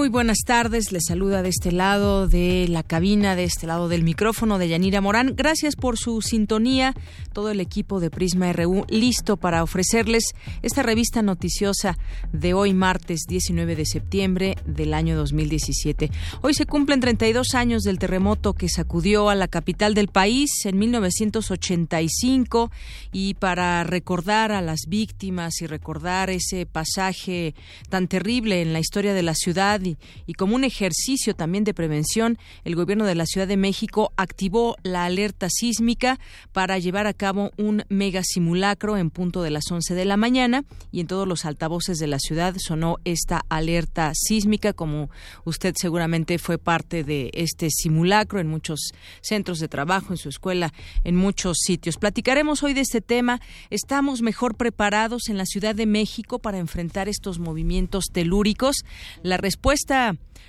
Muy buenas tardes. Les saluda de este lado de la cabina, de este lado del micrófono de Yanira Morán. Gracias por su sintonía. Todo el equipo de Prisma RU listo para ofrecerles esta revista noticiosa de hoy martes 19 de septiembre del año 2017. Hoy se cumplen 32 años del terremoto que sacudió a la capital del país en 1985 y para recordar a las víctimas y recordar ese pasaje tan terrible en la historia de la ciudad y, como un ejercicio también de prevención, el gobierno de la Ciudad de México activó la alerta sísmica para llevar a cabo un mega simulacro en punto de las 11 de la mañana y en todos los altavoces de la ciudad sonó esta alerta sísmica como usted seguramente fue parte de este simulacro en muchos centros de trabajo, en su escuela, en muchos sitios. Platicaremos hoy de este tema. Estamos mejor preparados en la Ciudad de México para enfrentar estos movimientos telúricos. La respuesta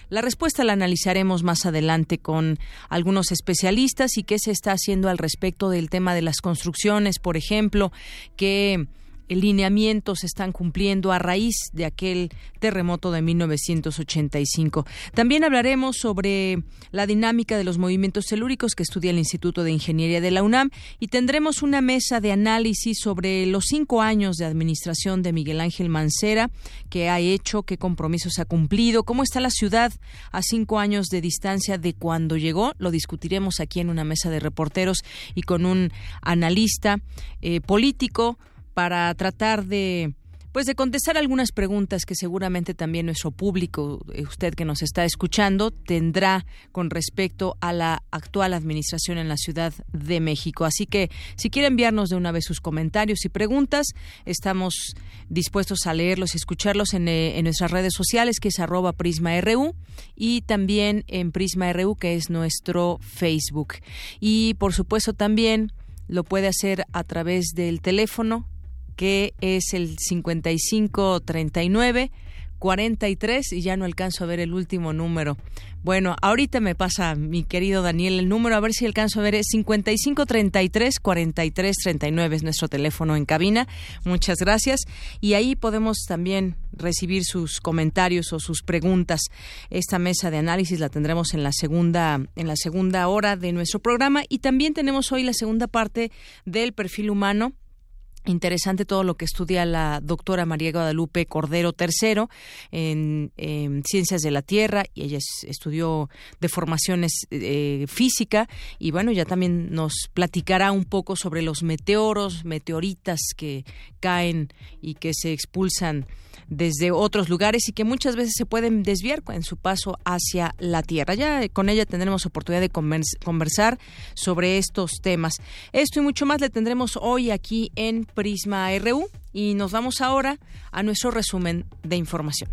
la respuesta la analizaremos más adelante con algunos especialistas y qué se está haciendo al respecto del tema de las construcciones, por ejemplo, que lineamientos se están cumpliendo a raíz de aquel terremoto de 1985. También hablaremos sobre la dinámica de los movimientos telúricos que estudia el Instituto de Ingeniería de la UNAM y tendremos una mesa de análisis sobre los cinco años de administración de Miguel Ángel Mancera, qué ha hecho, qué compromisos ha cumplido, cómo está la ciudad a cinco años de distancia de cuando llegó. Lo discutiremos aquí en una mesa de reporteros y con un analista eh, político para tratar de pues de contestar algunas preguntas que seguramente también nuestro público, eh, usted que nos está escuchando, tendrá con respecto a la actual administración en la Ciudad de México. Así que si quiere enviarnos de una vez sus comentarios y preguntas, estamos dispuestos a leerlos y escucharlos en, eh, nuestras redes sociales, que es arroba PrismaRU, y también en PrismaRU, que es nuestro Facebook. Y por supuesto también lo puede hacer a través del teléfono que es el 5539 43 y ya no alcanzo a ver el último número. Bueno, ahorita me pasa mi querido Daniel el número, a ver si alcanzo a ver es 5533 4339 es nuestro teléfono en cabina. Muchas gracias y ahí podemos también recibir sus comentarios o sus preguntas. Esta mesa de análisis la tendremos en la segunda en la segunda hora de nuestro programa y también tenemos hoy la segunda parte del perfil humano Interesante todo lo que estudia la doctora María Guadalupe Cordero III en, Ciencias de la Tierra y ella estudió deformaciones eh, física y bueno, ya también nos platicará un poco sobre los meteoros, meteoritas que caen y que se expulsan desde otros lugares y que muchas veces se pueden desviar en su paso hacia la Tierra. Ya con ella tendremos oportunidad de conversar sobre estos temas. Esto y mucho más le tendremos hoy aquí en Prisma RU y nos vamos ahora a nuestro resumen de información.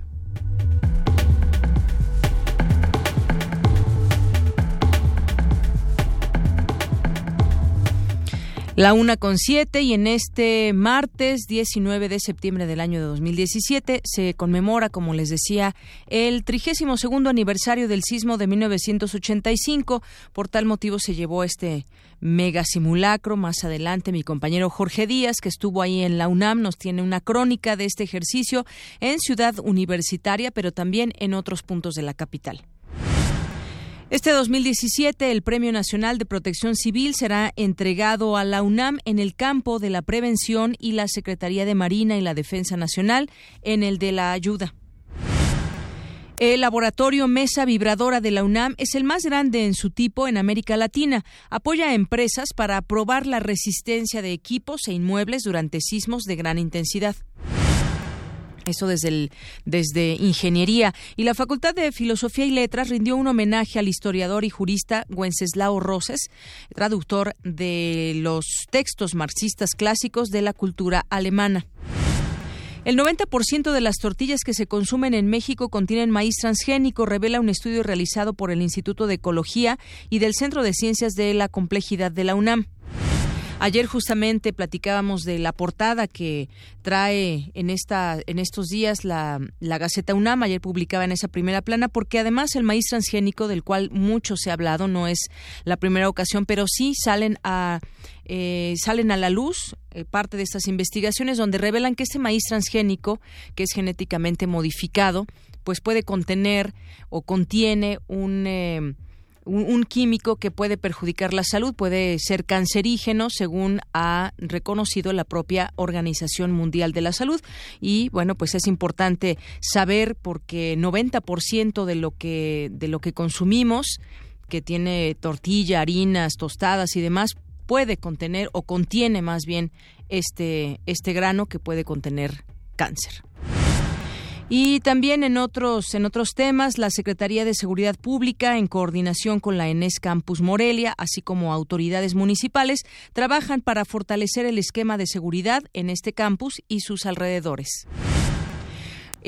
La una con siete y en este martes 19 de septiembre del año de 2017 se conmemora, como les decía, el trigésimo segundo aniversario del sismo de 1985. Por tal motivo se llevó este mega simulacro. Más adelante mi compañero Jorge Díaz, que estuvo ahí en la UNAM, nos tiene una crónica de este ejercicio en Ciudad Universitaria, pero también en otros puntos de la capital. Este 2017, el Premio Nacional de Protección Civil será entregado a la UNAM en el campo de la prevención y la Secretaría de Marina y la Defensa Nacional en el de la ayuda. El laboratorio Mesa Vibradora de la UNAM es el más grande en su tipo en América Latina. Apoya a empresas para probar la resistencia de equipos e inmuebles durante sismos de gran intensidad. Eso desde, el, desde Ingeniería. Y la Facultad de Filosofía y Letras rindió un homenaje al historiador y jurista Wenceslao Roses, traductor de los textos marxistas clásicos de la cultura alemana. El 90% de las tortillas que se consumen en México contienen maíz transgénico, revela un estudio realizado por el Instituto de Ecología y del Centro de Ciencias de la Complejidad de la UNAM. Ayer justamente platicábamos de la portada que trae en esta en estos días la, la Gaceta UNAM. Ayer publicaba en esa primera plana porque además el maíz transgénico del cual mucho se ha hablado no es la primera ocasión, pero sí salen a eh, salen a la luz eh, parte de estas investigaciones donde revelan que este maíz transgénico que es genéticamente modificado pues puede contener o contiene un eh, un, químico que puede perjudicar la salud, puede ser cancerígeno, según ha reconocido la propia Organización Mundial de la Salud. Y bueno, pues es importante saber porque 90% de lo que de lo que consumimos, que tiene tortilla, harinas, tostadas y demás, puede contener o contiene más bien este este grano que puede contener cáncer. Y también en otros, en otros temas, la Secretaría de Seguridad Pública, en coordinación con la ENES Campus Morelia, así como autoridades municipales, trabajan para fortalecer el esquema de seguridad en este campus y sus alrededores.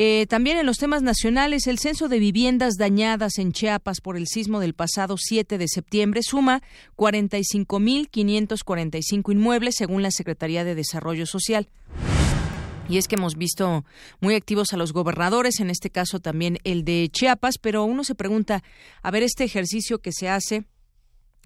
Eh, también en los temas nacionales, el censo de viviendas dañadas en Chiapas por el sismo del pasado 7 de septiembre suma 45.545 inmuebles, según la Secretaría de Desarrollo Social. Y es que hemos visto muy activos a los gobernadores, en este caso también el de Chiapas, pero uno se pregunta, a ver, este ejercicio que se hace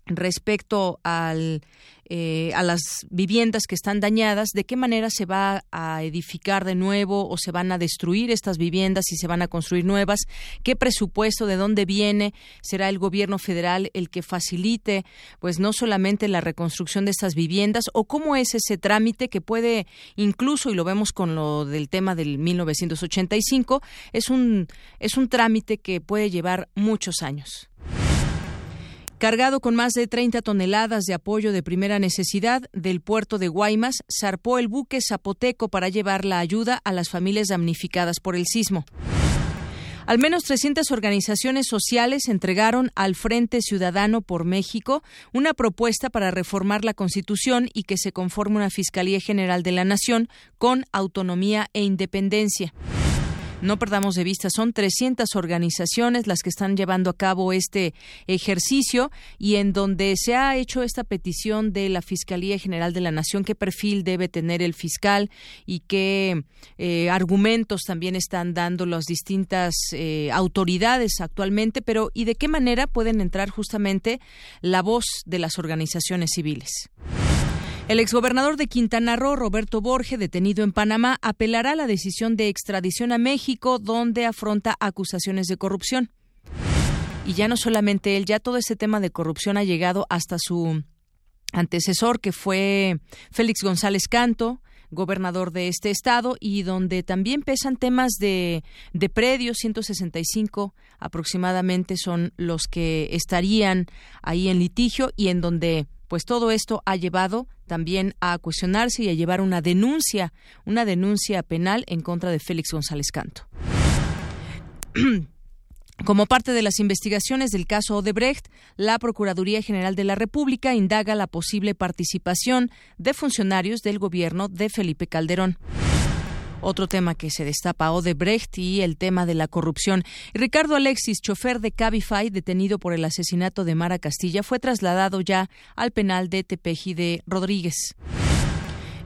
respecto al, eh, a las viviendas que están dañadas, de qué manera se va a edificar de nuevo o se van a destruir estas viviendas y se van a construir nuevas, qué presupuesto, de dónde viene, será el gobierno federal el que facilite, pues no solamente la reconstrucción de estas viviendas o cómo es ese trámite que puede incluso, y lo vemos con lo del tema del 1985, es un, es un trámite que puede llevar muchos años. Cargado con más de 30 toneladas de apoyo de primera necesidad del puerto de Guaymas, zarpó el buque zapoteco para llevar la ayuda a las familias damnificadas por el sismo. Al menos 300 organizaciones sociales entregaron al Frente Ciudadano por México una propuesta para reformar la Constitución y que se conforme una Fiscalía General de la Nación con autonomía e independencia. No perdamos de vista, son 300 organizaciones las que están llevando a cabo este ejercicio y en donde se ha hecho esta petición de la Fiscalía General de la Nación, qué perfil debe tener el fiscal y qué eh, argumentos también están dando las distintas eh, autoridades actualmente, pero y de qué manera pueden entrar justamente la voz de las organizaciones civiles. El exgobernador de Quintana Roo, Roberto Borge, detenido en Panamá, apelará a la decisión de extradición a México, donde afronta acusaciones de corrupción. Y ya no solamente él, ya todo ese tema de corrupción ha llegado hasta su antecesor, que fue Félix González Canto, gobernador de este estado y donde también pesan temas de, de predios, 165 aproximadamente son los que estarían ahí en litigio y en donde pues todo esto ha llevado también a cuestionarse y a llevar una denuncia, una denuncia penal en contra de Félix González Canto. Como parte de las investigaciones del caso Odebrecht, la Procuraduría General de la República indaga la posible participación de funcionarios del gobierno de Felipe Calderón. Otro tema que se destapa, Odebrecht y el tema de la corrupción. Ricardo Alexis, chofer de Cabify, detenido por el asesinato de Mara Castilla, fue trasladado ya al penal de Tepeji de Rodríguez.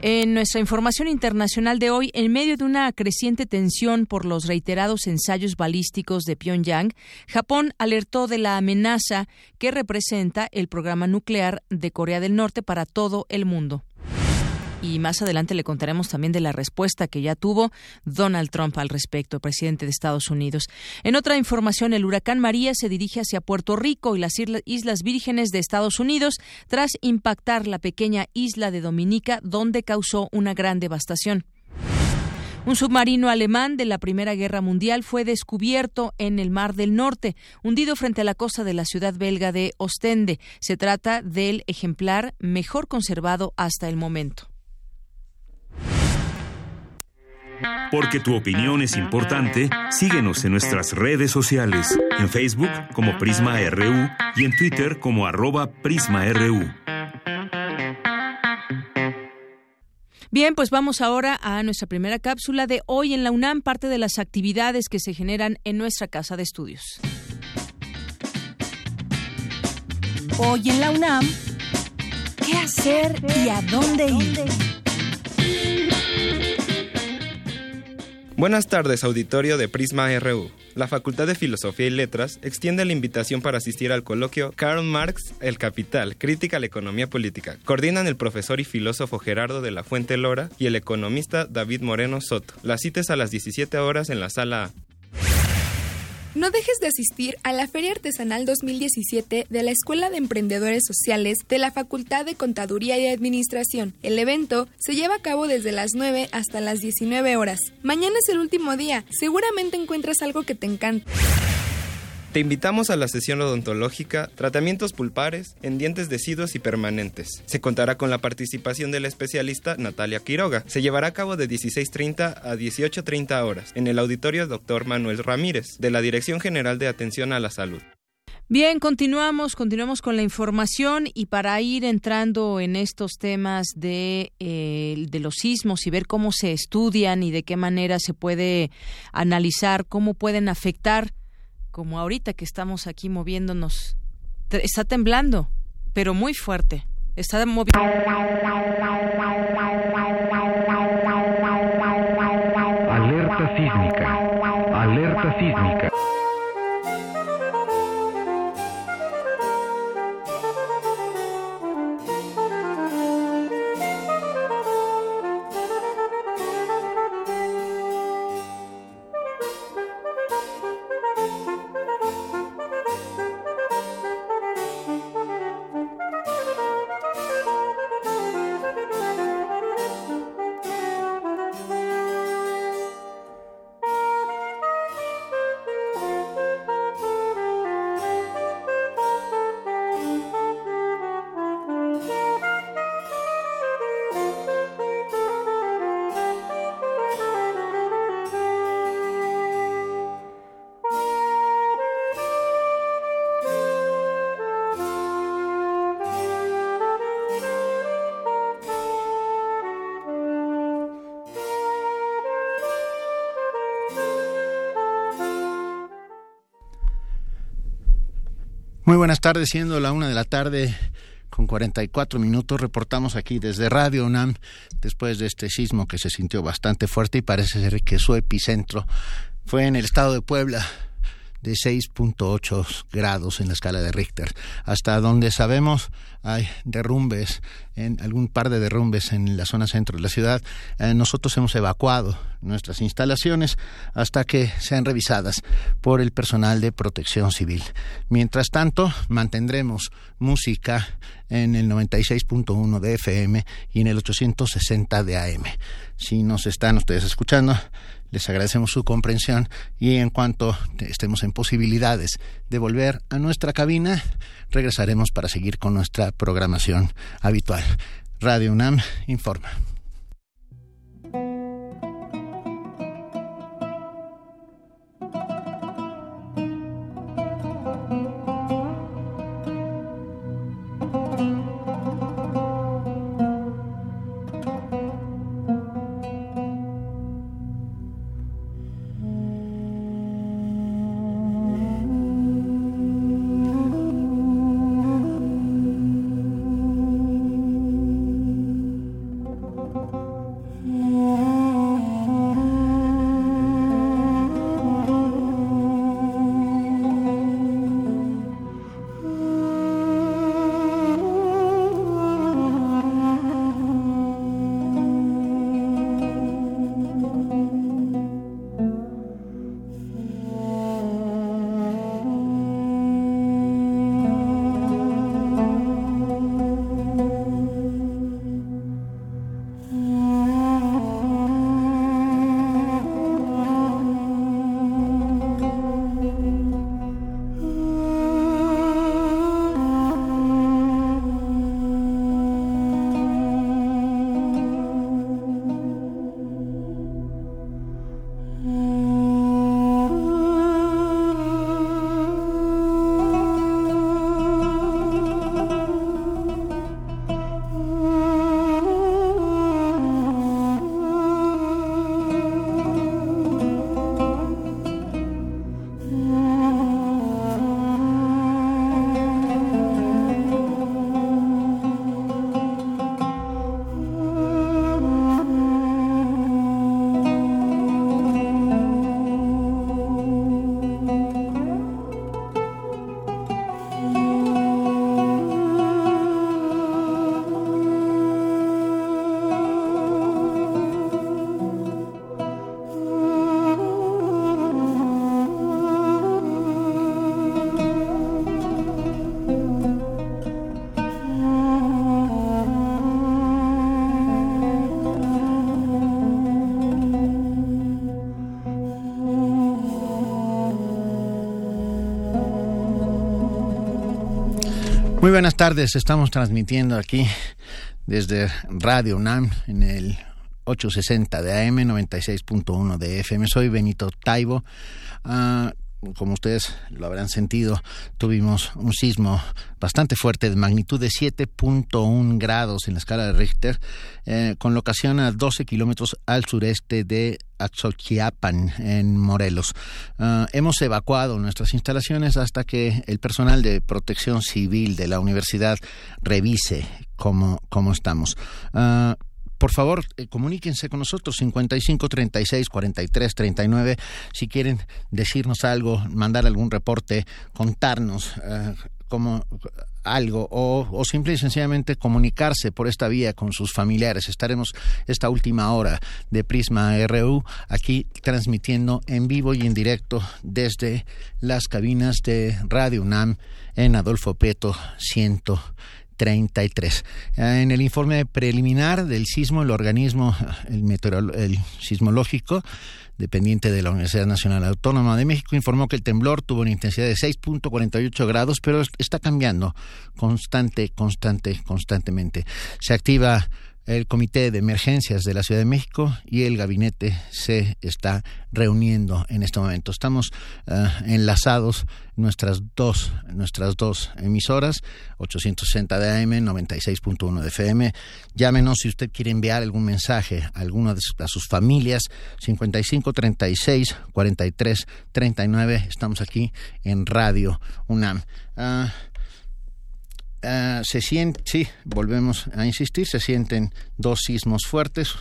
En nuestra información internacional de hoy, en medio de una creciente tensión por los reiterados ensayos balísticos de Pyongyang, Japón alertó de la amenaza que representa el programa nuclear de Corea del Norte para todo el mundo y más adelante le contaremos también de la respuesta que ya tuvo Donald Trump al respecto, presidente de Estados Unidos. En otra información, el huracán María se dirige hacia Puerto Rico y las Islas Vírgenes de Estados Unidos tras impactar la pequeña isla de Dominica, donde causó una gran devastación. Un submarino alemán de la Primera Guerra Mundial fue descubierto en el Mar del Norte, hundido frente a la costa de la ciudad belga de Ostende. Se trata del ejemplar mejor conservado hasta el momento. Porque tu opinión es importante, síguenos en nuestras redes sociales, en Facebook como Prisma RU y en Twitter como arroba PrismaRU. Bien, pues vamos ahora a nuestra primera cápsula de hoy en la UNAM, parte de las actividades que se generan en nuestra casa de estudios. Hoy en la UNAM, ¿qué hacer y a dónde ir? Buenas tardes, auditorio de Prisma RU. La Facultad de Filosofía y Letras extiende la invitación para asistir al coloquio Karl Marx, El Capital, Crítica a la Economía Política. Coordinan el profesor y filósofo Gerardo de la Fuente Lora y el economista David Moreno Soto. La cita es a las 17 horas en la sala A. No dejes de asistir a la Feria Artesanal 2017 de la Escuela de Emprendedores Sociales de la Facultad de Contaduría y Administración. El evento se lleva a cabo desde las 9 hasta las 19 horas. Mañana es el último día. Seguramente encuentras algo que te encanta. Te invitamos a la sesión odontológica Tratamientos pulpares en dientes deciduos y permanentes. Se contará con la participación de la especialista Natalia Quiroga. Se llevará a cabo de 16.30 a 18.30 horas en el auditorio Dr. Manuel Ramírez de la Dirección General de Atención a la Salud. Bien, continuamos, continuamos con la información y para ir entrando en estos temas de, eh, de los sismos y ver cómo se estudian y de qué manera se puede analizar, cómo pueden afectar como ahorita que estamos aquí moviéndonos. Está temblando, pero muy fuerte. Está moviendo. Buenas tardes, siendo la una de la tarde con 44 minutos, reportamos aquí desde Radio UNAM después de este sismo que se sintió bastante fuerte y parece ser que su epicentro fue en el estado de Puebla de 6.8 grados en la escala de Richter. Hasta donde sabemos hay derrumbes, en algún par de derrumbes en la zona centro de la ciudad. Eh, nosotros hemos evacuado nuestras instalaciones hasta que sean revisadas por el personal de protección civil. Mientras tanto, mantendremos música en el 96.1 de FM y en el 860 de AM. Si nos están ustedes escuchando, les agradecemos su comprensión y en cuanto estemos en posibilidades de volver a nuestra cabina, regresaremos para seguir con nuestra programación habitual. Radio UNAM informa. Muy buenas tardes, estamos transmitiendo aquí desde Radio UNAM en el 860 de AM, 96.1 de FM. Soy Benito Taibo. Ah, como ustedes lo habrán sentido, tuvimos un sismo bastante fuerte de magnitud de 7.1 grados en la escala de Richter, eh, con locación a 12 kilómetros al sureste de Axochiapan, en Morelos. Ah, hemos evacuado nuestras instalaciones hasta que el personal de protección civil de la universidad revise cómo, cómo estamos. Uh, por favor, eh, comuníquense con nosotros 55 36 43 39 si quieren decirnos algo, mandar algún reporte, contarnos eh, algo o, o, simple y sencillamente comunicarse por esta vía con sus familiares. Estaremos esta última hora de Prisma RU aquí transmitiendo en vivo y en directo desde las cabinas de Radio UNAM en Adolfo Peto 100 33. Eh, en el informe preliminar del sismo, el organismo, el, el sismológico, dependiente de la Universidad Nacional Autónoma de México, informó que el temblor tuvo una intensidad de 6.48 grados, pero está cambiando constante, constante, constantemente. Se activa el Comité de Emergencias de la Ciudad de México y el gabinete se está reuniendo en este momento. Estamos uh, enlazados nuestras dos nuestras dos emisoras 860 de AM 96.1 de FM. Llámenos si usted quiere enviar algún mensaje a alguna de sus, familias 55 36 43 39. Estamos aquí en Radio UNAM. Uh, se siente, sí, volvemos a insistir, se sienten dos sismos fuertes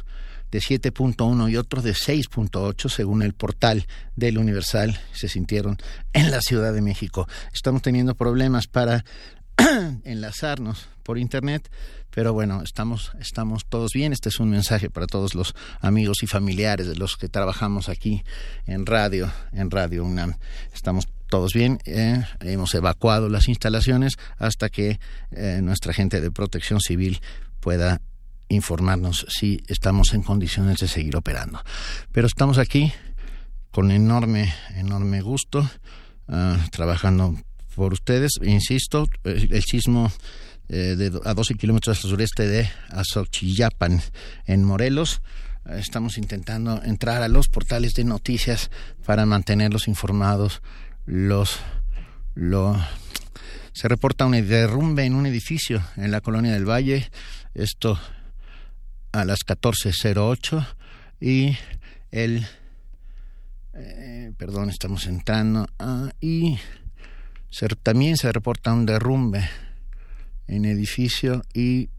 de 7.1 y otro de 6.8 según el portal del Universal se sintieron en la Ciudad de México. Estamos teniendo problemas para enlazarnos por internet, pero bueno, estamos estamos todos bien. Este es un mensaje para todos los amigos y familiares de los que trabajamos aquí en radio, en Radio UNAM. Estamos todos bien, eh, hemos evacuado las instalaciones hasta que eh, nuestra gente de protección civil pueda informarnos si estamos en condiciones de seguir operando. Pero estamos aquí con enorme, enorme gusto, uh, trabajando por ustedes. Insisto, el, el sismo eh, a 12 kilómetros al sureste de Azochillapan, en Morelos. Estamos intentando entrar a los portales de noticias para mantenerlos informados los lo se reporta un derrumbe en un edificio en la colonia del Valle, esto a las 14.08 y el eh, perdón, estamos entrando ah, y también se reporta un derrumbe en edificio y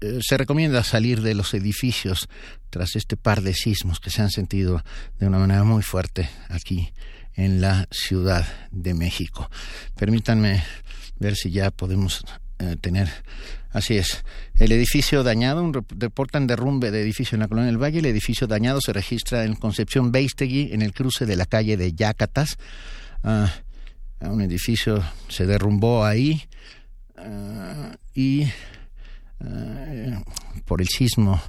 eh, se recomienda salir de los edificios tras este par de sismos que se han sentido de una manera muy fuerte aquí en la Ciudad de México. Permítanme ver si ya podemos eh, tener. Así es. El edificio dañado, un reportan derrumbe de edificio en la colonia del Valle. El edificio dañado se registra en Concepción Beistegui, en el cruce de la calle de Yacatas. Ah, un edificio se derrumbó ahí ah, y ah, por el sismo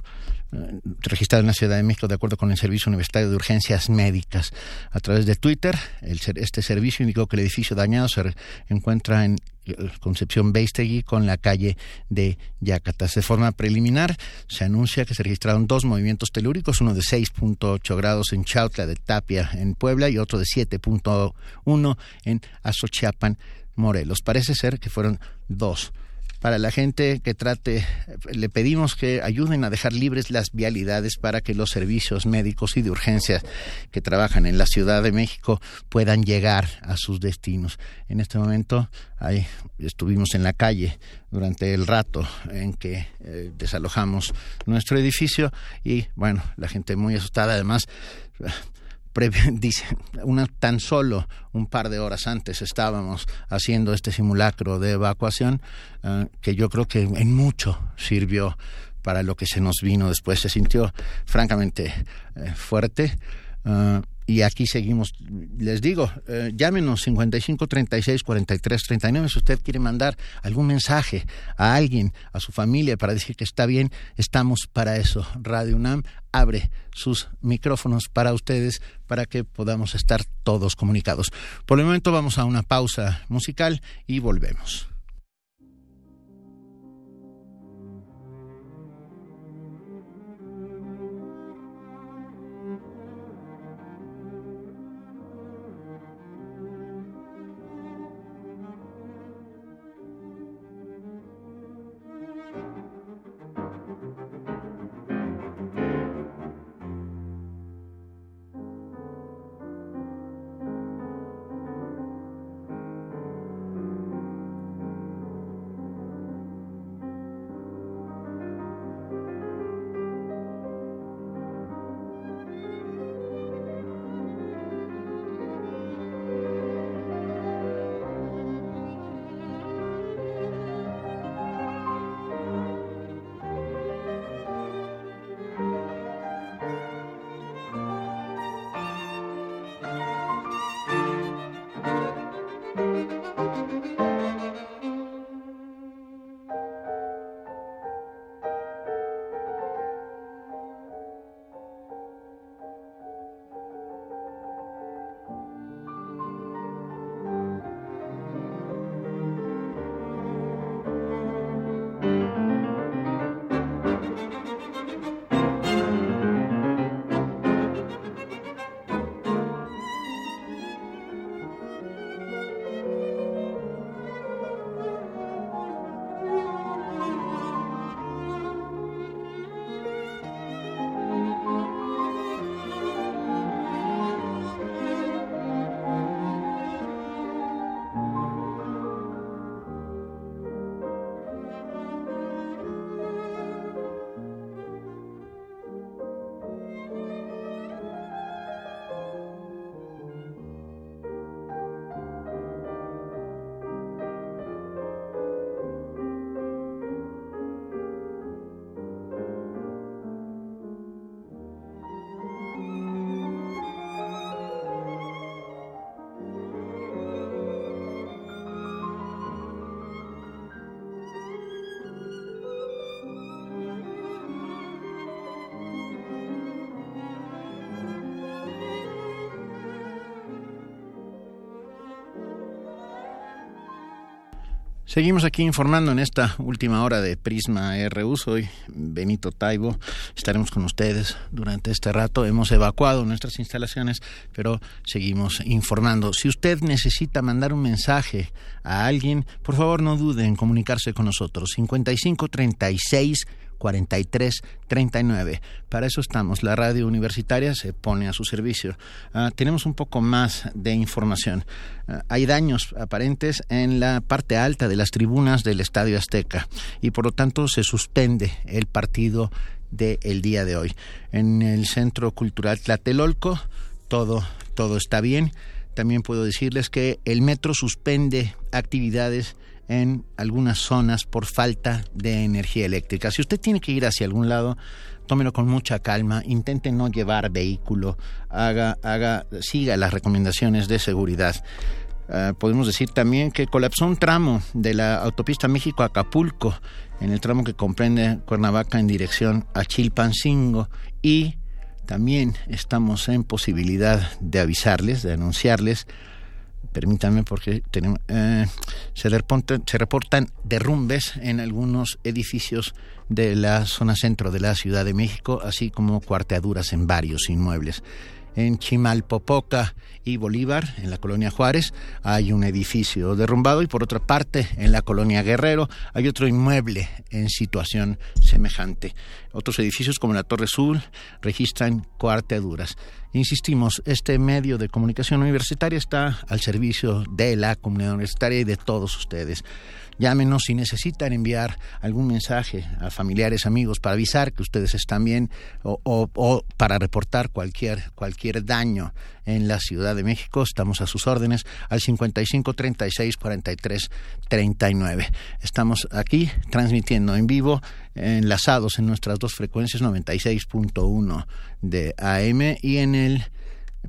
registrado en la Ciudad de México de acuerdo con el Servicio Universitario de Urgencias Médicas. A través de Twitter, el, este servicio indicó que el edificio dañado se encuentra en eh, Concepción Beistegui con la calle de Yacatas. De forma preliminar, se anuncia que se registraron dos movimientos telúricos, uno de 6.8 grados en Chautla de Tapia, en Puebla, y otro de 7.1 en Azochiapan, Morelos. Parece ser que fueron dos para la gente que trate, le pedimos que ayuden a dejar libres las vialidades para que los servicios médicos y de urgencias que trabajan en la Ciudad de México puedan llegar a sus destinos. En este momento ahí estuvimos en la calle durante el rato en que eh, desalojamos nuestro edificio y bueno, la gente muy asustada además dice, una, tan solo un par de horas antes estábamos haciendo este simulacro de evacuación, uh, que yo creo que en mucho sirvió para lo que se nos vino después. Se sintió francamente eh, fuerte. Uh, y aquí seguimos. Les digo, eh, llámenos 55 36 43 39 si usted quiere mandar algún mensaje a alguien, a su familia para decir que está bien, estamos para eso. Radio UNAM abre sus micrófonos para ustedes para que podamos estar todos comunicados. Por el momento vamos a una pausa musical y volvemos. Seguimos aquí informando en esta última hora de Prisma RU. Soy Benito Taibo. Estaremos con ustedes durante este rato. Hemos evacuado nuestras instalaciones, pero seguimos informando. Si usted necesita mandar un mensaje a alguien, por favor no dude en comunicarse con nosotros. 5536 4339. Para eso estamos. La radio universitaria se pone a su servicio. Ah, tenemos un poco más de información. Ah, hay daños aparentes en la parte alta de las tribunas del Estadio Azteca y por lo tanto se suspende el partido del día de hoy. En el Centro Cultural Tlatelolco todo, todo está bien. También puedo decirles que el metro suspende actividades en algunas zonas por falta de energía eléctrica. Si usted tiene que ir hacia algún lado, tómelo con mucha calma, intente no llevar vehículo, haga, haga, siga las recomendaciones de seguridad. Ah, podemos decir también que colapsó un tramo de la autopista México-Acapulco, en el tramo que comprende Cuernavaca en dirección a Chilpancingo y también estamos en posibilidad de avisarles, de anunciarles permítanme porque tenemos, eh, se, reportan, se reportan derrumbes en algunos edificios de la zona centro de la Ciudad de México, así como cuarteaduras en varios inmuebles. En Chimalpopoca y Bolívar, en la colonia Juárez, hay un edificio derrumbado y por otra parte, en la colonia Guerrero, hay otro inmueble en situación semejante. Otros edificios como la Torre Sur registran cuarteaduras. Insistimos, este medio de comunicación universitaria está al servicio de la comunidad universitaria y de todos ustedes. Llámenos si necesitan enviar algún mensaje a familiares, amigos, para avisar que ustedes están bien o, para reportar cualquier, cualquier daño en la Ciudad de México. Estamos a sus órdenes al 55 36 43 39. Estamos aquí transmitiendo en vivo, enlazados en nuestras dos frecuencias 96.1 de AM y en el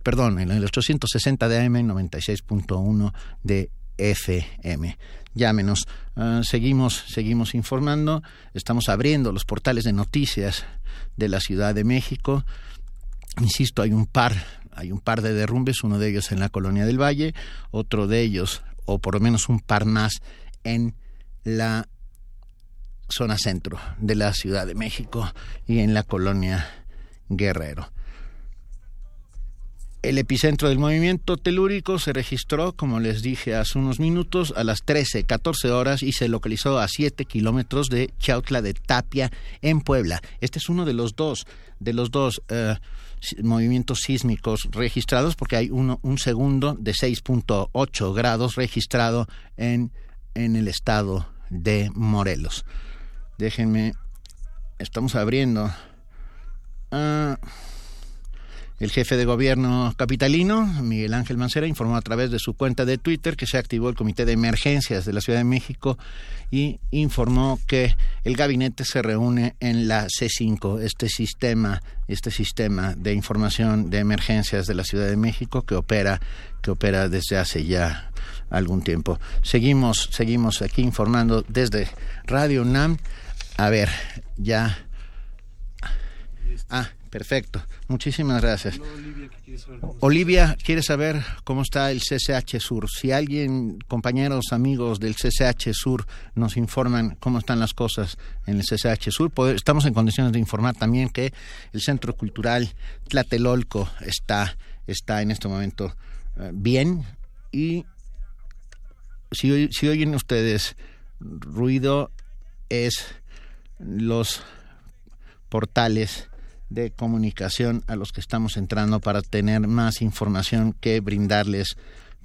perdón, en el 860 de AM 96.1 de FM llámenos. Ah, seguimos, seguimos informando, estamos abriendo los portales de noticias de la Ciudad de México. Insisto, hay un par, hay un par de derrumbes, uno de ellos en la colonia del Valle, otro de ellos, o por lo menos un par más, en la zona centro de la Ciudad de México y en la colonia Guerrero. El epicentro del movimiento telúrico se registró, como les dije hace unos minutos, a las 13, 14 horas y se localizó a 7 kilómetros de Chautla de Tapia, en Puebla. Este es uno de los dos, de los dos eh, movimientos sísmicos registrados, porque hay uno, un segundo de 6.8 grados registrado en, en el estado de Morelos. Déjenme, estamos abriendo. Ah, el jefe de gobierno capitalino, Miguel Ángel Mancera, informó a través de su cuenta de Twitter que se activó el Comité de Emergencias de la Ciudad de México y informó que el gabinete se reúne en la C5, este sistema, este sistema de información de emergencias de la Ciudad de México que opera, que opera desde hace ya algún tiempo. Seguimos, seguimos aquí informando desde Radio NAM. A ver, ya. Ah, Perfecto, muchísimas gracias. Olivia, quiere saber cómo está el CCH Sur. Si alguien, compañeros, amigos del CCH Sur, nos informan cómo están las cosas en el CCH Sur, estamos en condiciones de informar también que el Centro Cultural Tlatelolco está, está en este momento eh, bien y si, si oyen ustedes ruido es los portales de comunicación a los que estamos entrando para tener más información que brindarles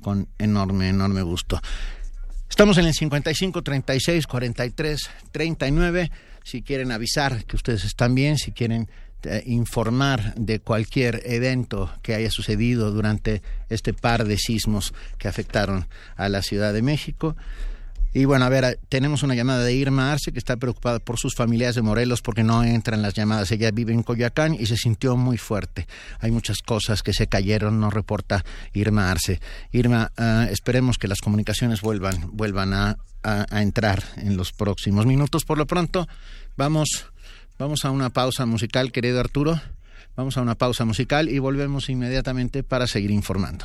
con enorme, enorme gusto. Estamos en el 55 36 43 39. Si quieren avisar que ustedes están bien, si quieren eh, informar de cualquier evento que haya sucedido durante este par de sismos que afectaron a la Ciudad de México, y bueno, a ver, tenemos una llamada de Irma Arce que está preocupada por sus familiares de Morelos porque no entran las llamadas. Ella vive en Coyoacán y se sintió muy fuerte. Hay muchas cosas que se cayeron, no reporta Irma Arce. Irma, ah, esperemos que las comunicaciones vuelvan, vuelvan a, a, entrar en los próximos minutos. Por lo pronto, vamos, vamos a una pausa musical, querido Arturo. Vamos a una pausa musical y volvemos inmediatamente para seguir informando.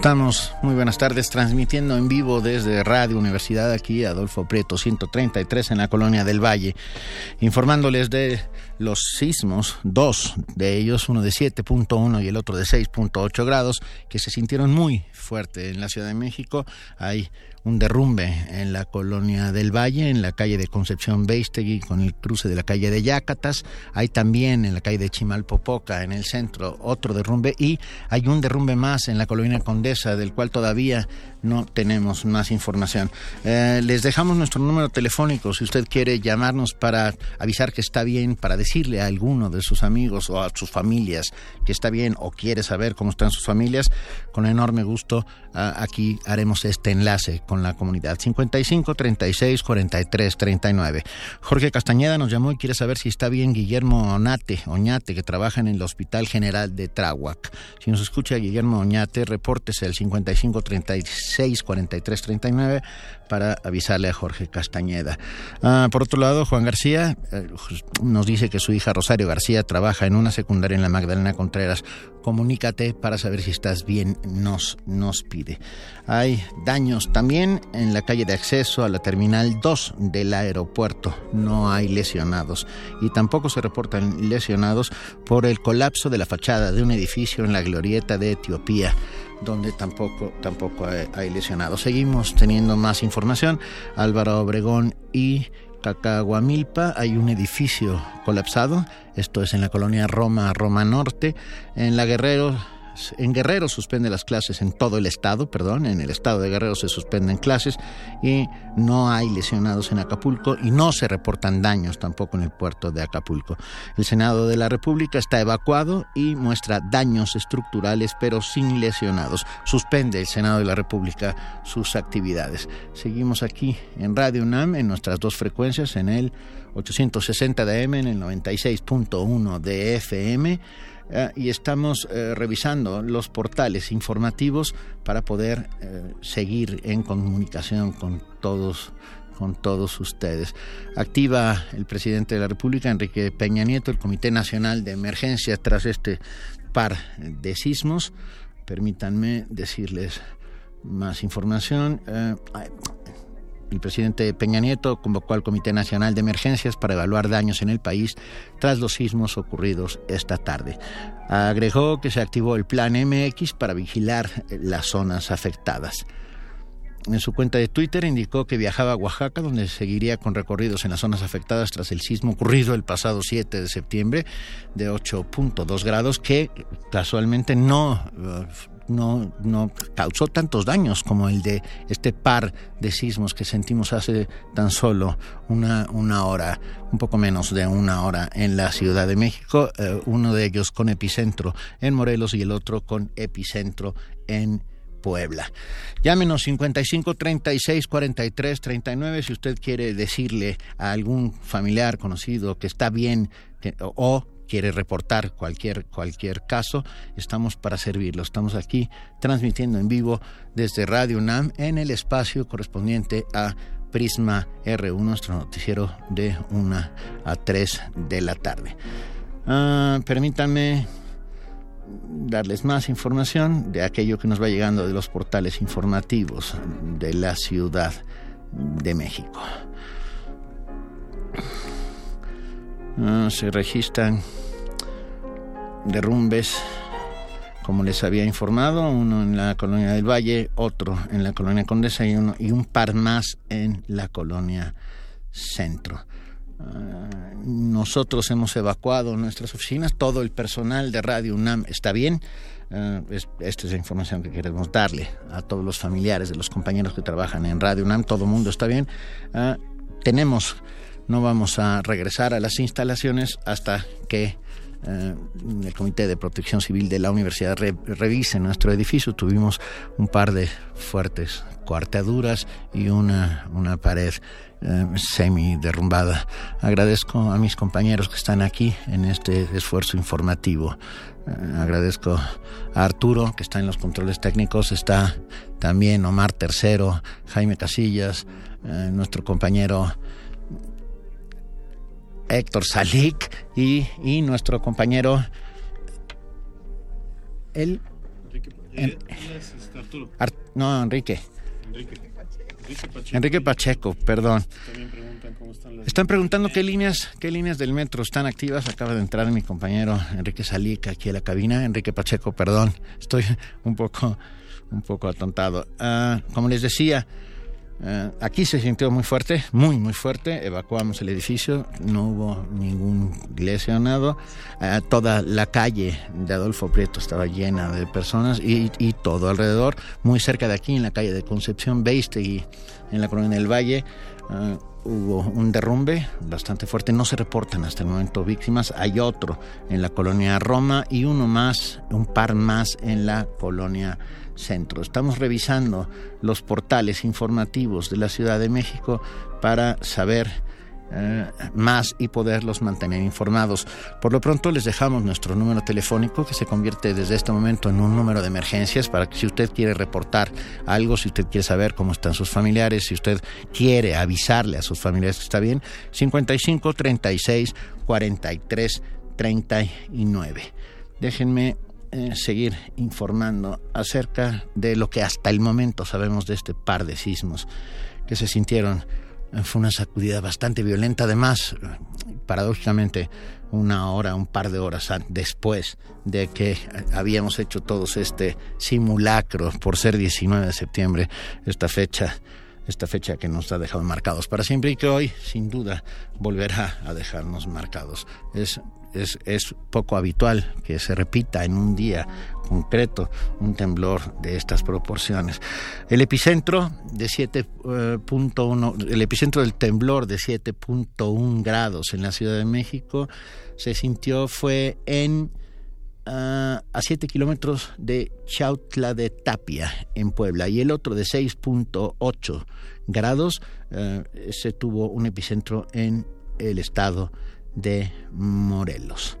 Estamos, muy buenas tardes, transmitiendo en vivo desde Radio Universidad aquí, Adolfo Prieto 133 en la colonia del Valle, informándoles de los sismos, dos de ellos, uno de 7.1 y el otro de 6.8 grados, que se sintieron muy fuerte en la Ciudad de México. Un derrumbe en la colonia del Valle, en la calle de Concepción Beistegui, con el cruce de la calle de Yacatas. Hay también en la calle de Chimalpopoca, en el centro, otro derrumbe. Y hay un derrumbe más en la colonia Condesa, del cual todavía no tenemos más información. Eh, les dejamos nuestro número telefónico si usted quiere llamarnos para avisar que está bien, para decirle a alguno de sus amigos o a sus familias que está bien o quiere saber cómo están sus familias. Con enorme gusto ah, aquí haremos este enlace con la comunidad. 55 36 43 39. Jorge Castañeda nos llamó y quiere saber si está bien Guillermo Oñate, Oñate que trabaja en el Hospital General de Tráhuac. Si nos escucha Guillermo Oñate, repórtese al 55 36 64339 para avisarle a Jorge Castañeda. Ah, por otro lado, Juan García eh, nos dice que su hija Rosario García trabaja en una secundaria en la Magdalena Contreras. Comunícate para saber si estás bien, nos, nos pide. Hay daños también en la calle de acceso a la terminal 2 del aeropuerto. No hay lesionados y tampoco se reportan lesionados por el colapso de la fachada de un edificio en la glorieta de Etiopía donde tampoco, tampoco hay, lesionados. Seguimos teniendo más información. Álvaro Obregón y Cacahuamilpa hay un edificio colapsado. Esto es en la colonia Roma, Roma Norte. En la Guerrero en Guerrero suspende las clases en todo el estado, perdón, en el estado de Guerrero se suspenden clases y no hay lesionados en Acapulco y no se reportan daños tampoco en el puerto de Acapulco. El Senado de la República está evacuado y muestra daños estructurales pero sin lesionados. Suspende el Senado de la República sus actividades. Seguimos aquí en Radio UNAM en nuestras dos frecuencias, en el 860 de AM, en el 96.1 de FM eh, y estamos eh, revisando los portales informativos para poder eh, seguir en comunicación con todos con todos ustedes. Activa el presidente de la República, Enrique Peña Nieto, el Comité Nacional de Emergencia tras este par de sismos. Permítanme decirles más información. El presidente Peña Nieto convocó al Comité Nacional de Emergencias para evaluar daños en el país tras los sismos ocurridos esta tarde. Agregó que se activó el Plan MX para vigilar las zonas afectadas. En su cuenta de Twitter indicó que viajaba a Oaxaca, donde seguiría con recorridos en las zonas afectadas tras el sismo ocurrido el pasado 7 de septiembre de 8.2 grados, que casualmente no no, no causó tantos daños como el de este par de sismos que sentimos hace tan solo una, una hora, un poco menos de una hora en la Ciudad de México, eh, uno de ellos con epicentro en Morelos y el otro con epicentro en Puebla. Llámenos 55 36 43 39 si usted quiere decirle a algún familiar conocido que está bien o quiere reportar cualquier, cualquier caso, estamos para servirlo. Estamos aquí transmitiendo en vivo desde Radio UNAM en el espacio correspondiente a Prisma R1, nuestro noticiero de 1 a 3 de la tarde. Ah, permítanme darles más información de aquello que nos va llegando de los portales informativos de la Ciudad de México. Ah, se registran derrumbes, como les había informado, uno en la colonia del Valle, otro en la colonia Condesa y, uno, y un par más en la colonia Centro. Ah, nosotros hemos evacuado nuestras oficinas, todo el personal de Radio UNAM está bien. Ah, esta es la información que queremos darle a todos los familiares de los compañeros que trabajan en Radio UNAM, todo el mundo está bien. Ah, tenemos, no vamos a regresar a las instalaciones hasta que eh, el Comité de Protección Civil de la Universidad revise nuestro edificio. Tuvimos un par de fuertes cuartaduras y una, una pared eh, semi derrumbada. Agradezco a mis compañeros que están aquí en este esfuerzo informativo. Eh, agradezco a Arturo, que está en los controles técnicos, está también Omar Tercero, Jaime Casillas, nuestro compañero Héctor Salik y, nuestro compañero el Eh, no, Enrique. Enrique Pacheco. perdón. están preguntando qué líneas, qué líneas del metro están activas. Acaba de entrar mi compañero Enrique Salica aquí a la cabina. Enrique Pacheco, perdón. Estoy un poco, un poco atontado. Ah, como les decía, eh, aquí se sintió muy fuerte, muy, muy fuerte. Evacuamos el edificio, no hubo ningún lesionado. Eh, toda la calle de Adolfo Prieto estaba llena de personas y, todo alrededor, muy cerca de aquí, en la calle de Concepción y en la colonia del Valle. Eh, hubo un derrumbe bastante fuerte, no se reportan hasta el momento víctimas, hay otro en la colonia Roma y uno más, un par más en la colonia Centro. Estamos revisando los portales informativos de la Ciudad de México para saber eh, más y poderlos mantener informados. Por lo pronto les dejamos nuestro número telefónico que se convierte desde este momento en un número de emergencias para que si usted quiere reportar algo, si usted quiere saber cómo están sus familiares, si usted quiere avisarle a sus familiares que está bien, 55 36 43 39. Déjenme eh, seguir informando acerca de lo que hasta el momento sabemos de este par de sismos que se sintieron. Eh, fue una sacudida bastante violenta, además, paradójicamente, una hora, un par de horas después de que habíamos hecho todos este simulacro por ser 19 de septiembre, esta fecha esta fecha que nos ha dejado marcados para siempre y que hoy, sin duda, volverá a dejarnos marcados. Es es, poco habitual que se repita en un día concreto un temblor de estas proporciones. El epicentro de 7.1, eh, el epicentro del temblor de 7.1 grados en la Ciudad de México se sintió fue en ah, a 7 kilómetros de Chautla de Tapia en Puebla y el otro de 6.8 grados eh, se tuvo un epicentro en el estado de Morelos.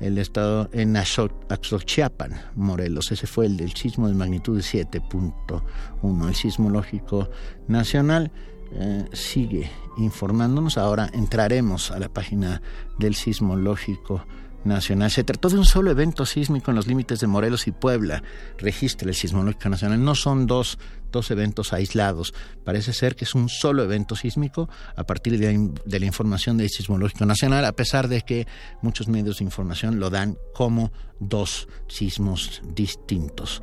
El estado en Axochiapan, Morelos. Ese fue el del sismo de magnitud de 7.1. El sismológico nacional eh, sigue informándonos. Ahora entraremos a la página del sismológico nacional. Se trató de un solo evento sísmico en los límites de Morelos y Puebla. Registra el Sismológico Nacional. No son dos, dos eventos aislados. Parece ser que es un solo evento sísmico a partir de, la información del Sismológico Nacional, a pesar de que muchos medios de información lo dan como dos sismos distintos.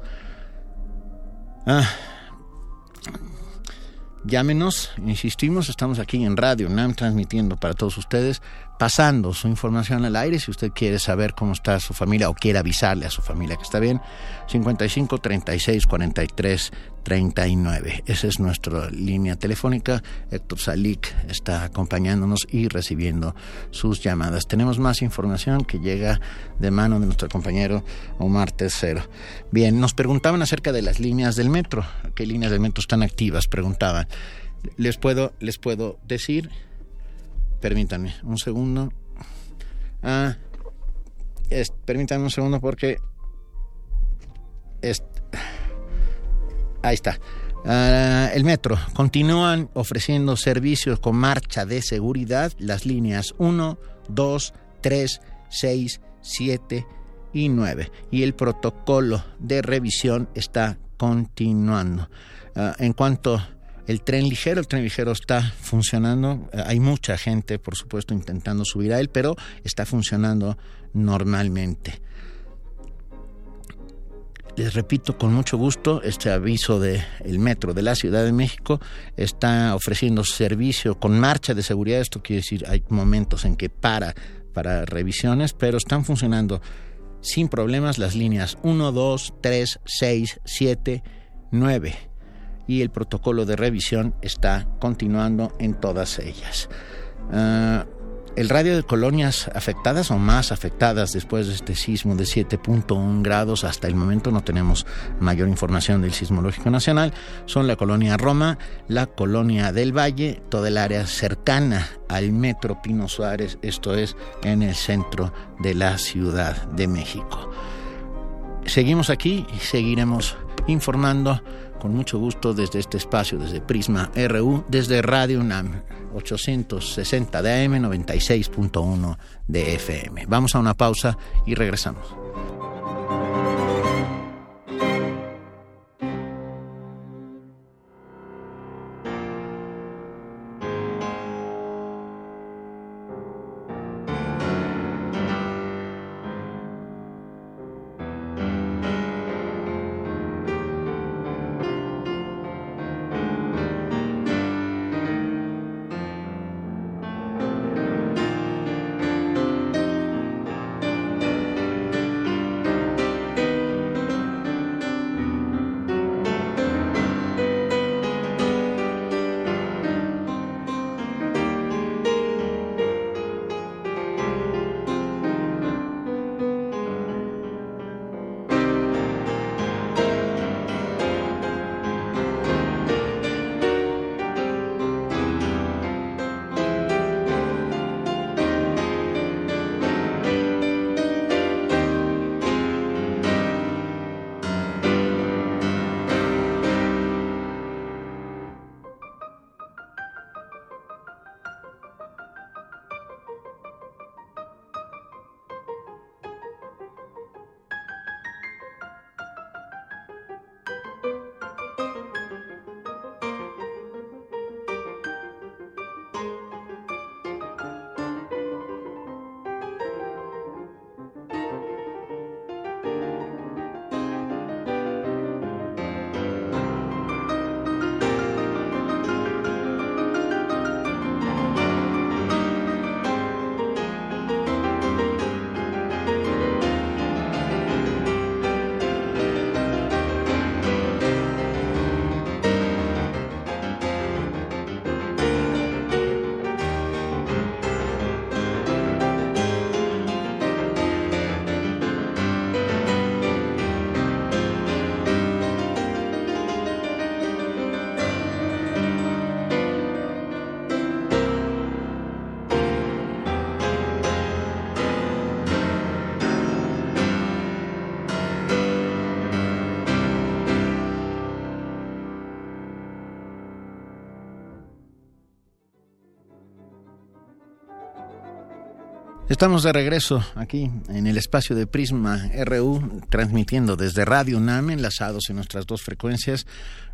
Ah, llámenos, insistimos, estamos aquí en Radio NAM transmitiendo para todos ustedes pasando su información al aire si usted quiere saber cómo está su familia o quiere avisarle a su familia que está bien 55 36 43 39 esa es nuestra línea telefónica. Héctor Salik está acompañándonos y recibiendo sus llamadas. Tenemos más información que llega de mano de nuestro compañero Omar Tercero. Bien nos preguntaban acerca de las líneas del metro. Qué líneas del metro están activas preguntaban. Les puedo les puedo decir Permítanme un segundo. Ah, permítanme un segundo porque... ahí está. Ah, el metro. Continúan ofreciendo servicios con marcha de seguridad las líneas 1, 2, 3, 6, 7 y 9. Y el protocolo de revisión está continuando. Ah, en cuanto el tren ligero, el tren ligero está funcionando. Eh, hay mucha gente, por supuesto, intentando subir a él, pero está funcionando normalmente. Les repito con mucho gusto, este aviso del el metro de la Ciudad de México está ofreciendo servicio con marcha de seguridad. Esto quiere decir, hay momentos en que para para revisiones, pero están funcionando sin problemas las líneas 1, 2, 3, 6, 7, 9 y el protocolo de revisión está continuando en todas ellas. Ah, el radio de colonias afectadas o más afectadas después de este sismo de 7.1 grados, hasta el momento no tenemos mayor información del Sismológico Nacional, son la colonia Roma, la colonia del Valle, toda el área cercana al Metro Pino Suárez, esto es en el centro de la Ciudad de México. Seguimos aquí y seguiremos informando con mucho gusto desde este espacio, desde Prisma RU, desde Radio UNAM, 860 de AM, 96.1 de FM. Vamos a una pausa y regresamos. Estamos de regreso aquí en el espacio de Prisma RU, transmitiendo desde Radio UNAM, enlazados en nuestras dos frecuencias,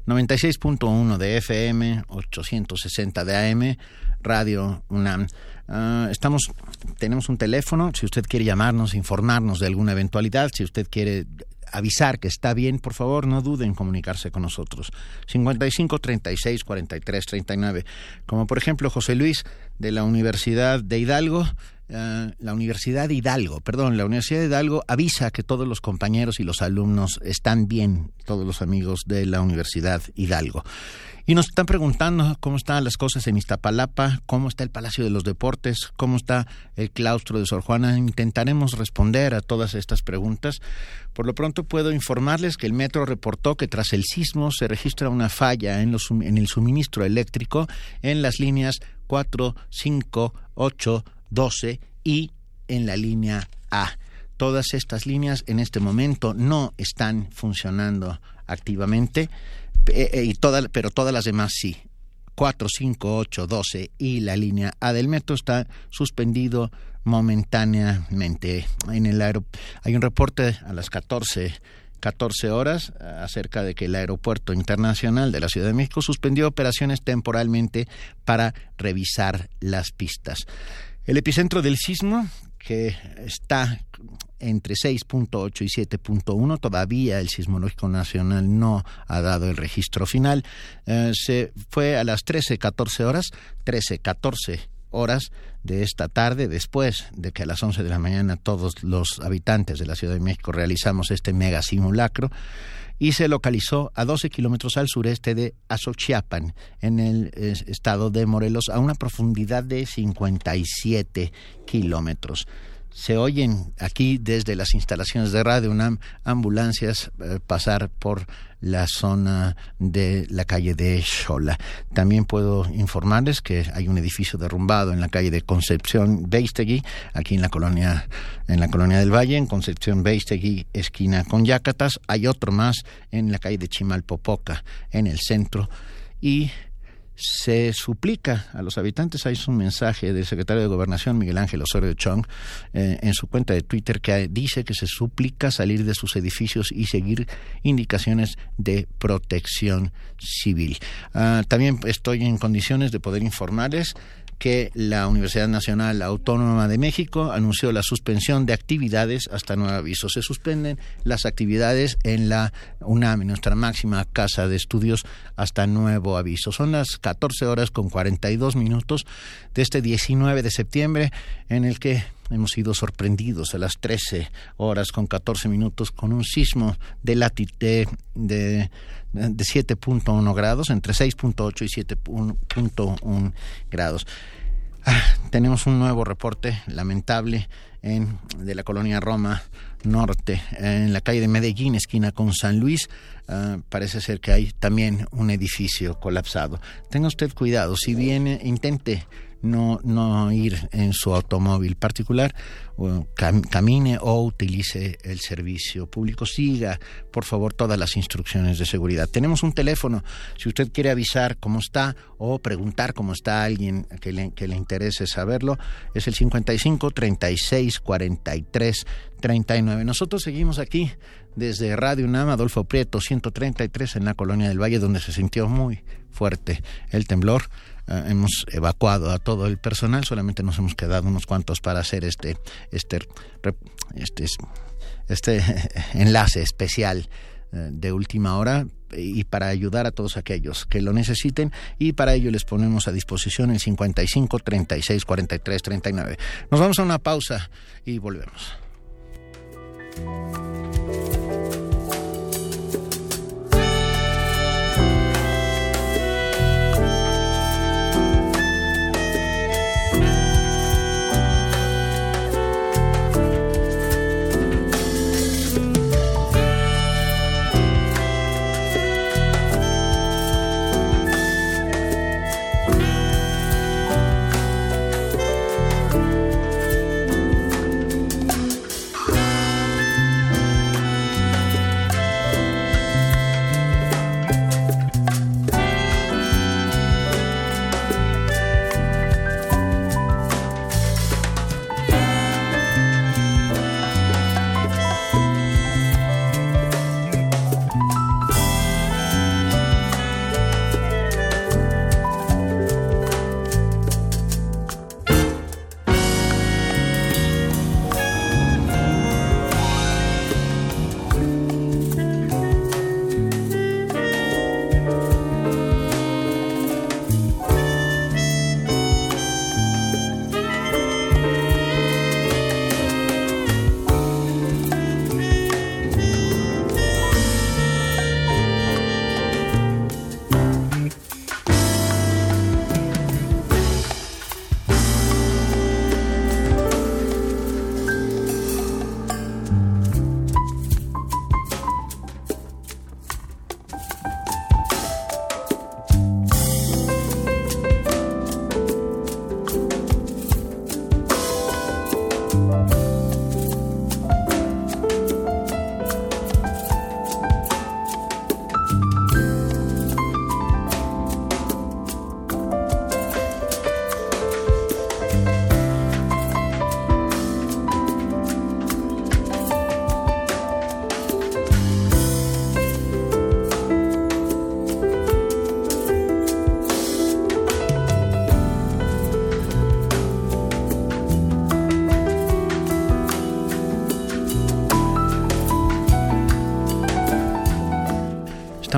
96.1 de FM, 860 de AM, Radio UNAM. Ah, estamos, tenemos un teléfono, si usted quiere llamarnos, informarnos de alguna eventualidad, si usted quiere avisar que está bien, por favor, no duden en comunicarse con nosotros. 55 36 43 39. Como por ejemplo José Luis de la Universidad de Hidalgo eh, la Universidad de Hidalgo, perdón, la Universidad de Hidalgo avisa que todos los compañeros y los alumnos están bien, todos los amigos de la Universidad Hidalgo. Y nos están preguntando cómo están las cosas en Iztapalapa, cómo está el Palacio de los Deportes, cómo está el claustro de Sor Juana. Intentaremos responder a todas estas preguntas. Por lo pronto puedo informarles que el metro reportó que tras el sismo se registra una falla en, los, en el suministro eléctrico en las líneas 4, 5, 8, 12 y en la línea A. Todas estas líneas en este momento no están funcionando activamente, eh, y pero todas las demás sí. 4, 5, 8, 12 y la línea A del metro está suspendido momentáneamente. En el hay un reporte a las 14 14 horas acerca de que el Aeropuerto Internacional de la Ciudad de México suspendió operaciones temporalmente para revisar las pistas. El epicentro del sismo, que está entre 6.8 y 7.1, todavía el Sismológico Nacional no ha dado el registro final, eh, se fue a las 13.14 horas, 13.14 horas de esta tarde, después de que a las 11 de la mañana todos los habitantes de la Ciudad de México realizamos este mega simulacro y se localizó a 12 kilómetros al sureste de Azochiapan, en el estado de Morelos, a una profundidad de 57 kilómetros se oyen aquí desde las instalaciones de Radio UNAM ambulancias eh, pasar por la zona de la calle de Xola. También puedo informarles que hay un edificio derrumbado en la calle de Concepción Beistegui, aquí en la colonia en la colonia del Valle, en Concepción Beistegui, esquina con Yacatas. Hay otro más en la calle de Chimalpopoca, en el centro y se suplica a los habitantes, hay un mensaje del secretario de Gobernación Miguel Ángel Osorio Chong eh, en su cuenta de Twitter que dice que se suplica salir de sus edificios y seguir indicaciones de protección civil. Ah, también estoy en condiciones de poder informarles que la Universidad Nacional Autónoma de México anunció la suspensión de actividades hasta nuevo aviso. Se suspenden las actividades en la UNAM, nuestra máxima casa de estudios, hasta nuevo aviso. Son las 14 horas con 42 minutos de este 19 de septiembre en el que hemos sido sorprendidos a las 13 horas con 14 minutos con un sismo de, de, de, de 7.1 grados, entre 6.8 y 7.1 grados. Ah, tenemos un nuevo reporte lamentable en, de la colonia Roma Norte, en la calle de Medellín, esquina con San Luis. Ah, parece ser que hay también un edificio colapsado. Tenga usted cuidado, si viene, intente no, no ir en su automóvil particular, camine o utilice el servicio público. Siga, por favor, todas las instrucciones de seguridad. Tenemos un teléfono, si usted quiere avisar cómo está o preguntar cómo está alguien que le, que le interese saberlo, es el 55 36 43 39. Nosotros seguimos aquí desde Radio UNAM, Adolfo Prieto, 133 en la Colonia del Valle, donde se sintió muy fuerte el temblor. Eh, hemos evacuado a todo el personal, solamente nos hemos quedado unos cuantos para hacer este, este, este, este enlace especial eh, de última hora y para ayudar a todos aquellos que lo necesiten y para ello les ponemos a disposición el 55 36 43 39. Nos vamos a una pausa y volvemos.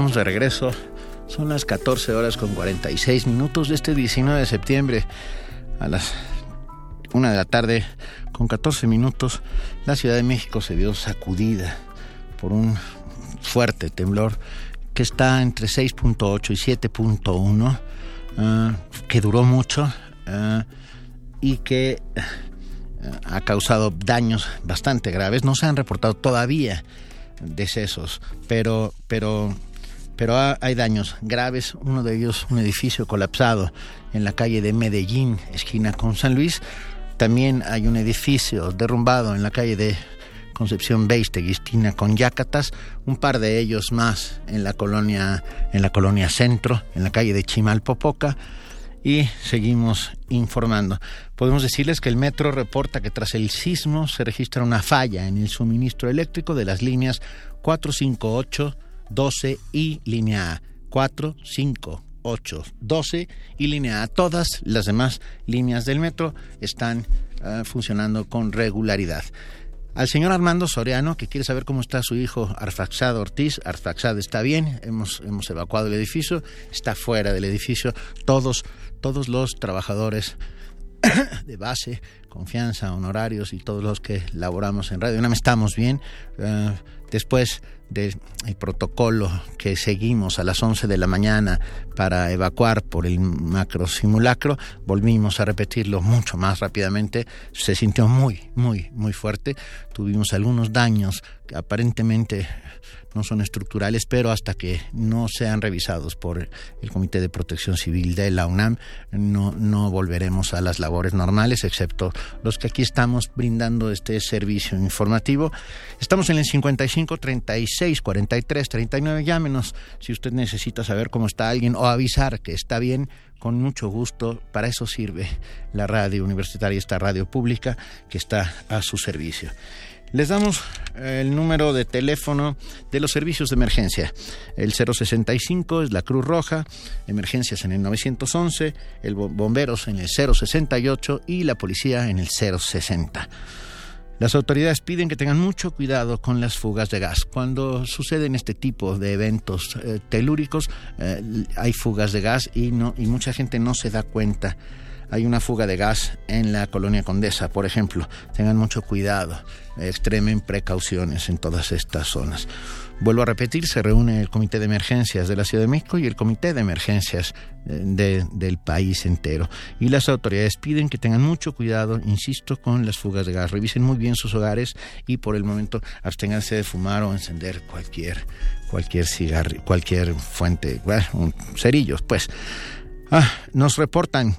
Estamos de regreso. Son las 14 horas con 46 minutos de este 19 de septiembre. A las 1 de la tarde con 14 minutos, la Ciudad de México se vio sacudida por un fuerte temblor que está entre 6.8 y 7.1, ah, que duró mucho ah, y que ah, ha causado daños bastante graves. No se han reportado todavía decesos, pero, pero, pero hay daños graves. Uno de ellos, un edificio colapsado en la calle de Medellín, esquina con San Luis. También hay un edificio derrumbado en la calle de Concepción Beistegui, esquina con Yacatas, un par de ellos más en la colonia, en la colonia Centro, en la calle de Chimalpopoca y seguimos informando. Podemos decirles que el metro reporta que tras el sismo se registra una falla en el suministro eléctrico de las líneas 458, 12 y línea A. 4, 5, 8, 12 y línea A. Todas las demás líneas del metro están uh, funcionando con regularidad. Al señor Armando Soriano, que quiere saber cómo está su hijo Arfaxad Ortiz. Arfaxad está bien, hemos, hemos evacuado el edificio, está fuera del edificio. Todos todos los trabajadores de base, confianza, honorarios y todos los que laboramos en Radio UNAM estamos bien. Eh, después del protocolo que seguimos a las 11 de la mañana para evacuar por el macro simulacro, volvimos a repetirlo mucho más rápidamente. Se sintió muy, muy, muy fuerte. Tuvimos algunos daños aparentemente no son estructurales, pero hasta que no sean revisados por el Comité de Protección Civil de la UNAM, no, no volveremos a las labores normales, excepto los que aquí estamos brindando este servicio informativo. Estamos en el 55 36 43 39. Llámenos si usted necesita saber cómo está alguien o avisar que está bien. Con mucho gusto, para eso sirve la radio universitaria, esta radio pública que está a su servicio. Les damos eh, el número de teléfono de los servicios de emergencia. El 065 es la Cruz Roja, emergencias en el 911, el bomberos en el 068 y la policía en el 060. Las autoridades piden que tengan mucho cuidado con las fugas de gas. Cuando suceden este tipo de eventos eh, telúricos, eh, hay fugas de gas y, no, y mucha gente no se da cuenta hay una fuga de gas en la colonia Condesa, por ejemplo. Tengan mucho cuidado, extremen precauciones en todas estas zonas. Vuelvo a repetir, se reúne el Comité de Emergencias de la Ciudad de México y el Comité de Emergencias eh, del país entero. Y las autoridades piden que tengan mucho cuidado, insisto, con las fugas de gas. Revisen muy bien sus hogares y por el momento absténganse de fumar o encender cualquier, cualquier cigarro, cualquier fuente, bueno, cerillos, pues. Ah, nos reportan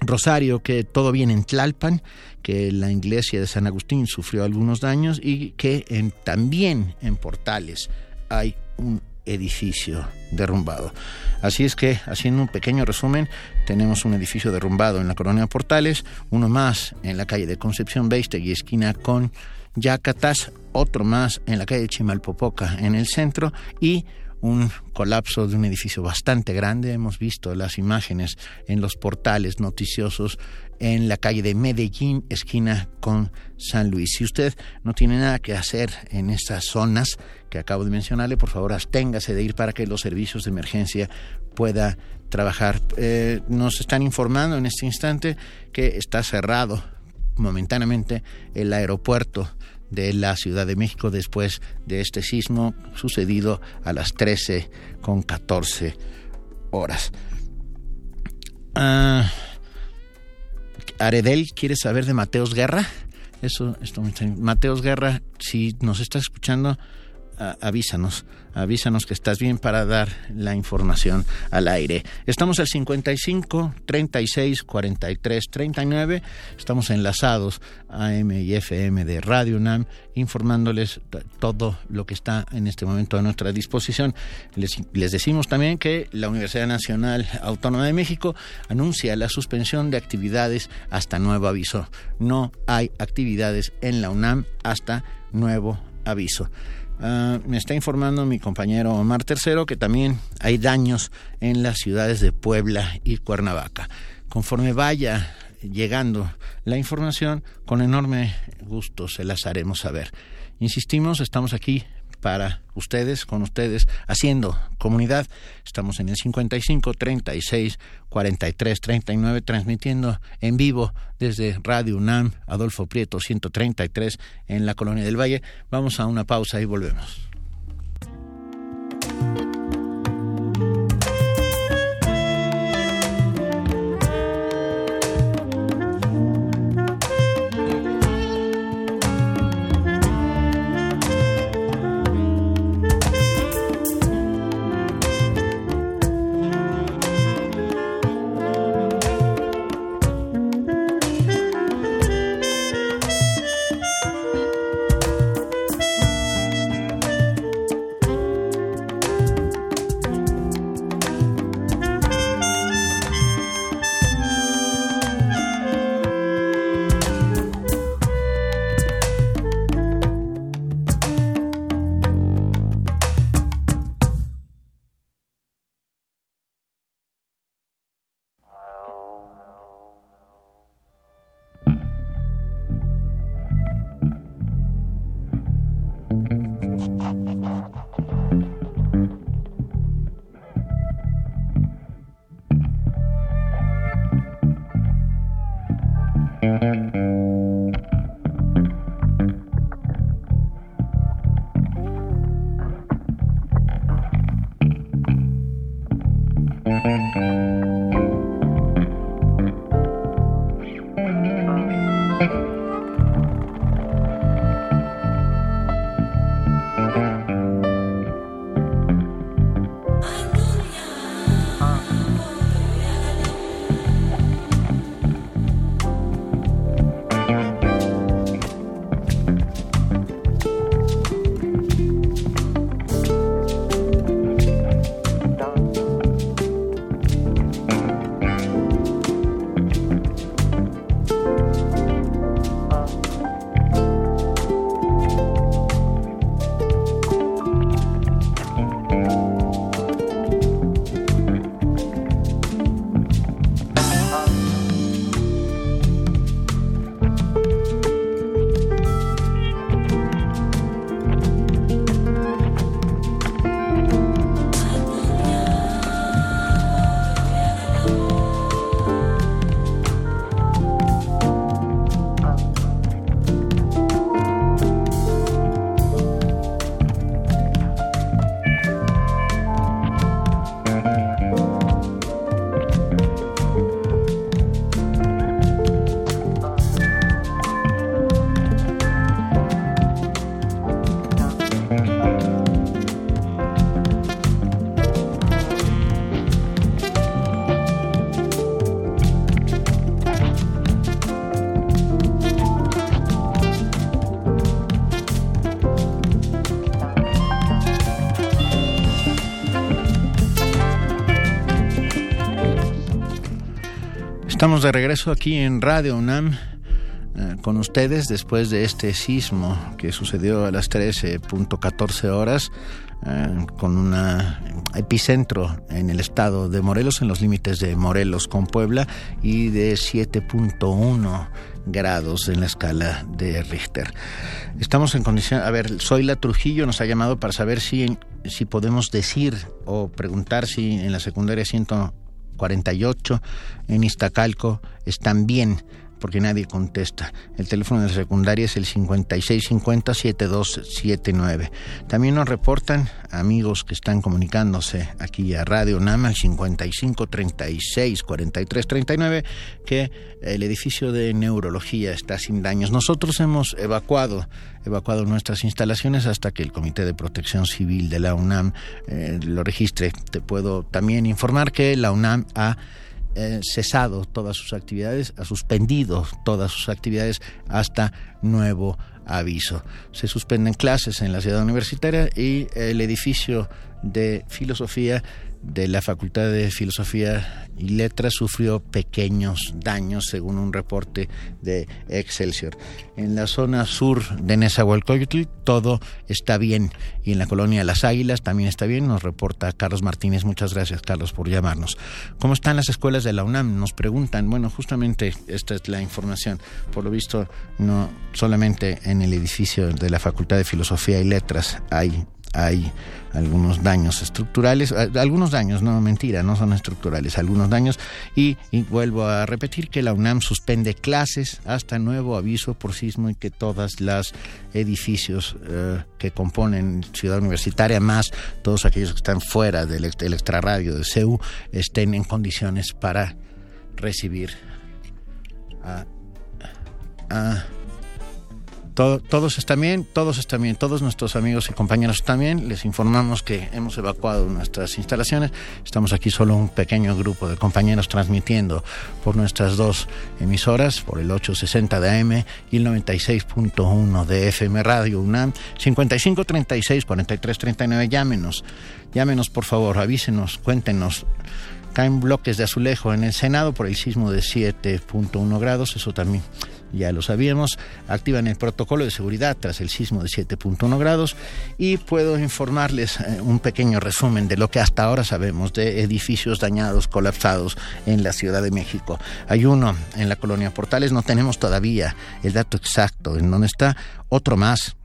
Rosario, que todo bien en Tlalpan, que la iglesia de San Agustín sufrió algunos daños y que en, también en Portales hay un edificio derrumbado. Así es que, haciendo un pequeño resumen, tenemos un edificio derrumbado en la colonia Portales, uno más en la calle de Concepción y esquina con Yacatas, otro más en la calle Chimalpopoca, en el centro, y un colapso de un edificio bastante grande. Hemos visto las imágenes en los portales noticiosos en la calle de Medellín, esquina con San Luis. Si usted no tiene nada que hacer en estas zonas que acabo de mencionarle, por favor, absténgase de ir para que los servicios de emergencia pueda trabajar. Eh, nos están informando en este instante que está cerrado momentáneamente el aeropuerto de la Ciudad de México después de este sismo sucedido a las 13 con 14 horas. Ah, Aredel quiere saber de Mateos Guerra. Eso, esto Mateos Guerra, si nos está escuchando, avísanos, avísanos que estás bien para dar la información al aire. Estamos al 55 36 43 39. Estamos enlazados a M y FM de Radio UNAM, informándoles todo lo que está en este momento a nuestra disposición. Les decimos también que la Universidad Nacional Autónoma de México anuncia la suspensión de actividades hasta nuevo aviso. No hay actividades en la UNAM hasta nuevo aviso. Ah, me está informando mi compañero Omar Tercero que también hay daños en las ciudades de Puebla y Cuernavaca. Conforme vaya llegando la información, con enorme gusto se las haremos saber. Insistimos, estamos aquí para ustedes, con ustedes, haciendo comunidad. Estamos en el 55 36 43 39, transmitiendo en vivo desde Radio UNAM, Adolfo Prieto 133, en la Colonia del Valle. Vamos a una pausa y volvemos. De regreso aquí en Radio UNAM eh, con ustedes después de este sismo que sucedió a las 13.14 horas eh, con un epicentro en el estado de Morelos, en los límites de Morelos con Puebla y de 7.1 grados en la escala de Richter. Estamos en condición, a ver, Zoila Trujillo nos ha llamado para saber si, si podemos decir o preguntar si en la secundaria 100 48 en Iztacalco están bien porque nadie contesta. El teléfono de la secundaria es el 5650-7279. También nos reportan amigos que están comunicándose aquí a Radio Nama, el 5536-4339, que el edificio de neurología está sin daños. Nosotros hemos evacuado evacuado nuestras instalaciones hasta que el Comité de Protección Civil de la UNAM eh, lo registre. Te puedo también informar que la UNAM ha eh, cesado todas sus actividades, ha suspendido todas sus actividades hasta nuevo aviso. Se suspenden clases en la ciudad universitaria y el edificio de filosofía de la Facultad de Filosofía y Letras sufrió pequeños daños según un reporte de Excelsior. En la zona sur de Nezahualcóyotl todo está bien y en la colonia Las Águilas también está bien, nos reporta Carlos Martínez. Muchas gracias Carlos por llamarnos. ¿Cómo están las escuelas de la UNAM? Nos preguntan. Bueno, justamente esta es la información. Por lo visto, no solamente en el edificio de la Facultad de Filosofía y Letras hay hay algunos daños estructurales, algunos daños, no mentira, no son estructurales, algunos daños. Y, vuelvo a repetir que la UNAM suspende clases hasta nuevo aviso por sismo y que todas las edificios eh, que componen Ciudad Universitaria, más todos aquellos que están fuera del, extrarradio de CEU, estén en condiciones para recibir a todos están bien, todos están bien, todos nuestros amigos y compañeros bien. Les informamos que hemos evacuado nuestras instalaciones. Estamos aquí solo un pequeño grupo de compañeros transmitiendo por nuestras dos emisoras, por el 860 de AM y el 96.1 de FM Radio UNAM. 55 36 43 39. Llámenos, llámenos por favor, avísenos, cuéntenos caen bloques de azulejo en el Senado por el sismo de 7.1 grados, eso también ya lo sabíamos, activan el protocolo de seguridad tras el sismo de 7.1 grados y puedo informarles eh, un pequeño resumen de lo que hasta ahora sabemos de edificios dañados, colapsados en la Ciudad de México. Hay uno en la colonia Portales, no tenemos todavía el dato exacto en dónde está, otro más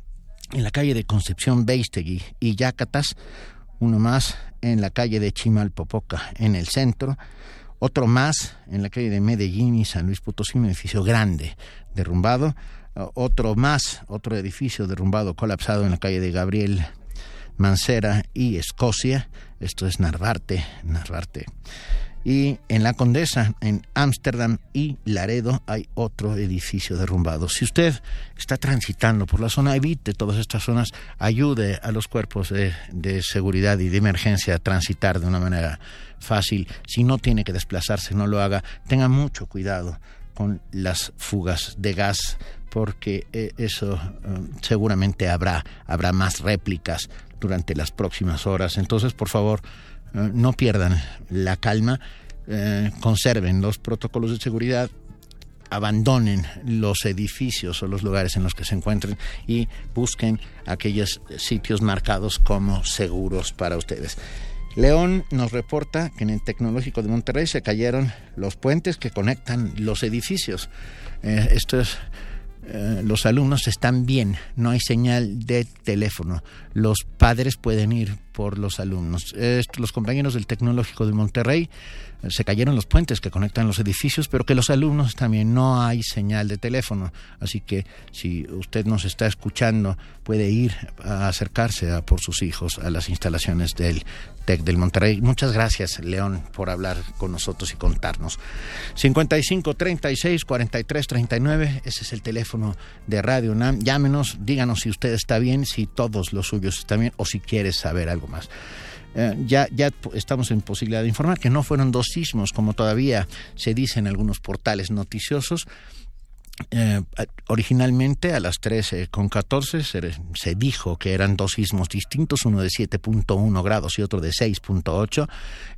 en la calle de Concepción Beistegui y Yacatas, uno más en la calle de Chimalpopoca en el centro, otro más en la calle de Medellín y San Luis Potosí, un edificio grande derrumbado, otro más, otro edificio derrumbado, colapsado en la calle de Gabriel Mancera y Escocia, esto es Narvarte, Narvarte. Y en la Condesa, en Ámsterdam y Laredo, hay otro edificio derrumbado. Si usted está transitando por la zona, evite todas estas zonas, ayude a los cuerpos de, de seguridad y de emergencia a transitar de una manera fácil. Si no tiene que desplazarse, no lo haga. Tenga mucho cuidado con las fugas de gas porque eh, eso eh, seguramente habrá habrá más réplicas durante las próximas horas. Entonces, por favor, eh, no pierdan la calma, conserven los protocolos de seguridad, abandonen los edificios o los lugares en los que se encuentren y busquen aquellos sitios marcados como seguros para ustedes. León nos reporta que en el Tecnológico de Monterrey se cayeron los puentes que conectan los edificios. Eh, esto es, eh, los alumnos están bien, no hay señal de teléfono. Los padres pueden ir por los alumnos. los compañeros del Tecnológico de Monterrey se cayeron los puentes que conectan los edificios, pero que los alumnos también no hay señal de teléfono. Así que si usted nos está escuchando, puede ir a acercarse a por sus hijos a las instalaciones del TEC del Monterrey. Muchas gracias, León, por hablar con nosotros y contarnos. 55 36 43 39, ese es el teléfono de Radio UNAM. Llámenos, díganos si usted está bien, si todos los suyos están bien o si quiere saber algo Eh, ya, ya estamos en posibilidad de informar que no fueron dos sismos, como todavía se dice en algunos portales noticiosos. Eh, originalmente a las 13.14 se, se dijo que eran dos sismos distintos, uno de 7.1 grados y otro de 6.8.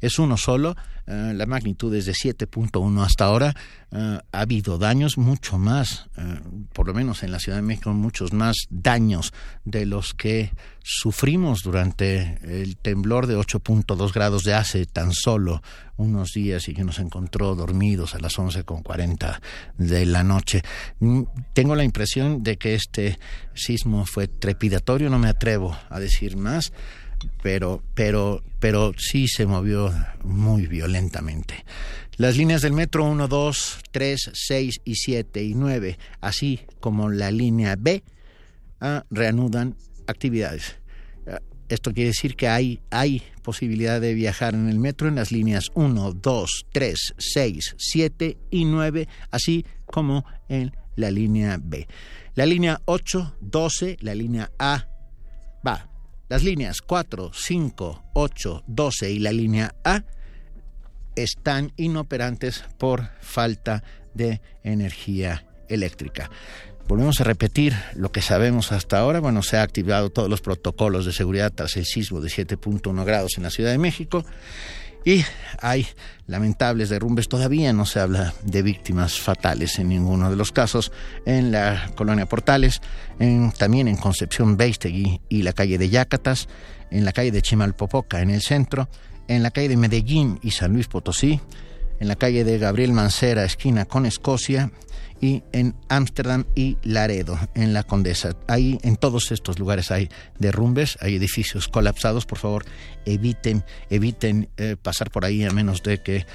Es uno solo, eh, la magnitud es de 7.1 hasta ahora. Eh, ha habido daños, mucho más, eh, por lo menos en la Ciudad de México, muchos más daños de los que sufrimos durante el temblor de 8.2 grados de hace tan solo unos días y que nos encontró dormidos a las 11.40 de la noche. Mm, tengo la impresión de que este sismo fue trepidatorio, no me atrevo a decir más pero, pero, pero sí se movió muy violentamente. Las líneas del metro 1, 2, 3, 6 y 7 y 9, así como la línea B, ah, reanudan actividades. Ah, esto quiere decir que hay, hay posibilidad de viajar en el metro en las líneas 1, 2, 3, 6, 7 y 9, así como en la línea B. La línea 8, 12, la línea A va las líneas 4, 5, 8, 12 y la línea A están inoperantes por falta de energía eléctrica. Volvemos a repetir lo que sabemos hasta ahora. Bueno, se han activado todos los protocolos de seguridad tras el sismo de 7.1 grados en la Ciudad de México y hay lamentables derrumbes. Todavía no se habla de víctimas fatales en ninguno de los casos. En la colonia Portales, en, también en Concepción Beistegui y la calle de Yacatas, en la calle de Chimalpopoca en el centro, en la calle de Medellín y San Luis Potosí, en la calle de Gabriel Mancera, esquina con Escocia, y en Ámsterdam y Laredo, en la Condesa. Ahí en todos estos lugares hay derrumbes, hay edificios colapsados. Por favor, eviten, eviten eh, pasar por ahí a menos de que eh,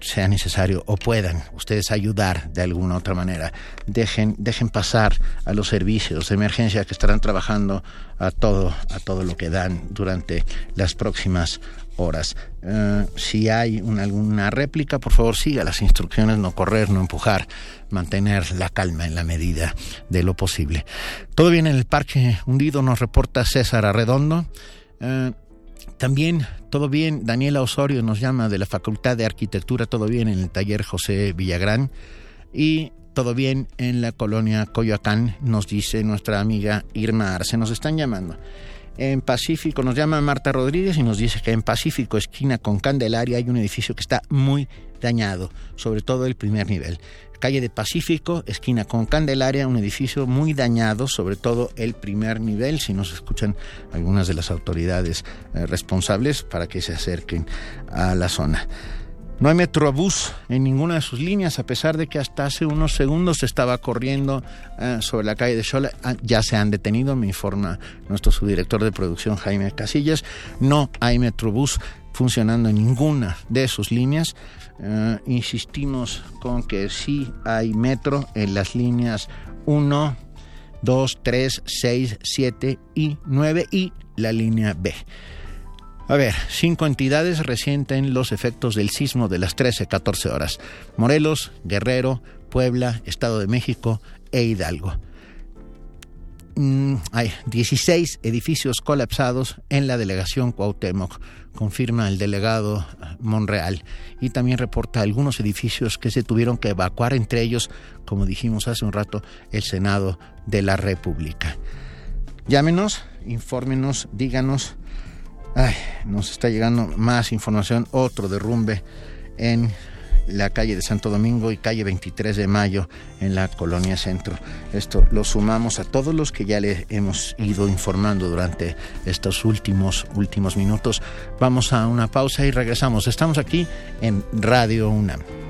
sea necesario o puedan ustedes ayudar de alguna otra manera. Dejen, dejen pasar a los servicios de emergencia que estarán trabajando a todo, a todo lo que dan durante las próximas horas. Eh, si hay alguna réplica, por favor siga las instrucciones, no correr, no empujar, mantener la calma en la medida de lo posible. Todo bien en el parque hundido, nos reporta César Arredondo. Eh, también, todo bien, Daniela Osorio nos llama de la Facultad de Arquitectura, todo bien en el taller José Villagrán. Y todo bien en la colonia Coyoacán, nos dice nuestra amiga Irma Arce. Nos están llamando. En Pacífico nos llama Marta Rodríguez y nos dice que en Pacífico, esquina con Candelaria, hay un edificio que está muy dañado, sobre todo el primer nivel. Calle de Pacífico, esquina con Candelaria, un edificio muy dañado, sobre todo el primer nivel. Si nos escuchan algunas de las autoridades eh, responsables para que se acerquen a la zona. No hay metrobús en ninguna de sus líneas, a pesar de que hasta hace unos segundos se estaba corriendo eh, sobre la calle de Xola. Ah, ya se han detenido, me informa nuestro subdirector de producción Jaime Casillas. No hay metrobús funcionando en ninguna de sus líneas. Eh, insistimos con que sí hay metro en las líneas 1, 2, 3, 6, 7 y 9 y la línea B. A ver, cinco entidades resienten los efectos del sismo de las 13-14 horas. Morelos, Guerrero, Puebla, Estado de México e Hidalgo. Mm, hay 16 edificios colapsados en la delegación Cuauhtémoc, confirma el delegado Monreal. Y también reporta algunos edificios que se tuvieron que evacuar, entre ellos, como dijimos hace un rato, el Senado de la República. Llámenos, infórmenos, díganos Ay, nos está llegando más información, otro derrumbe en la calle de Santo Domingo y calle 23 de Mayo en la colonia Centro. Esto lo sumamos a todos los que ya le hemos ido informando durante estos últimos últimos minutos. Vamos a una pausa y regresamos. Estamos aquí en Radio UNAM.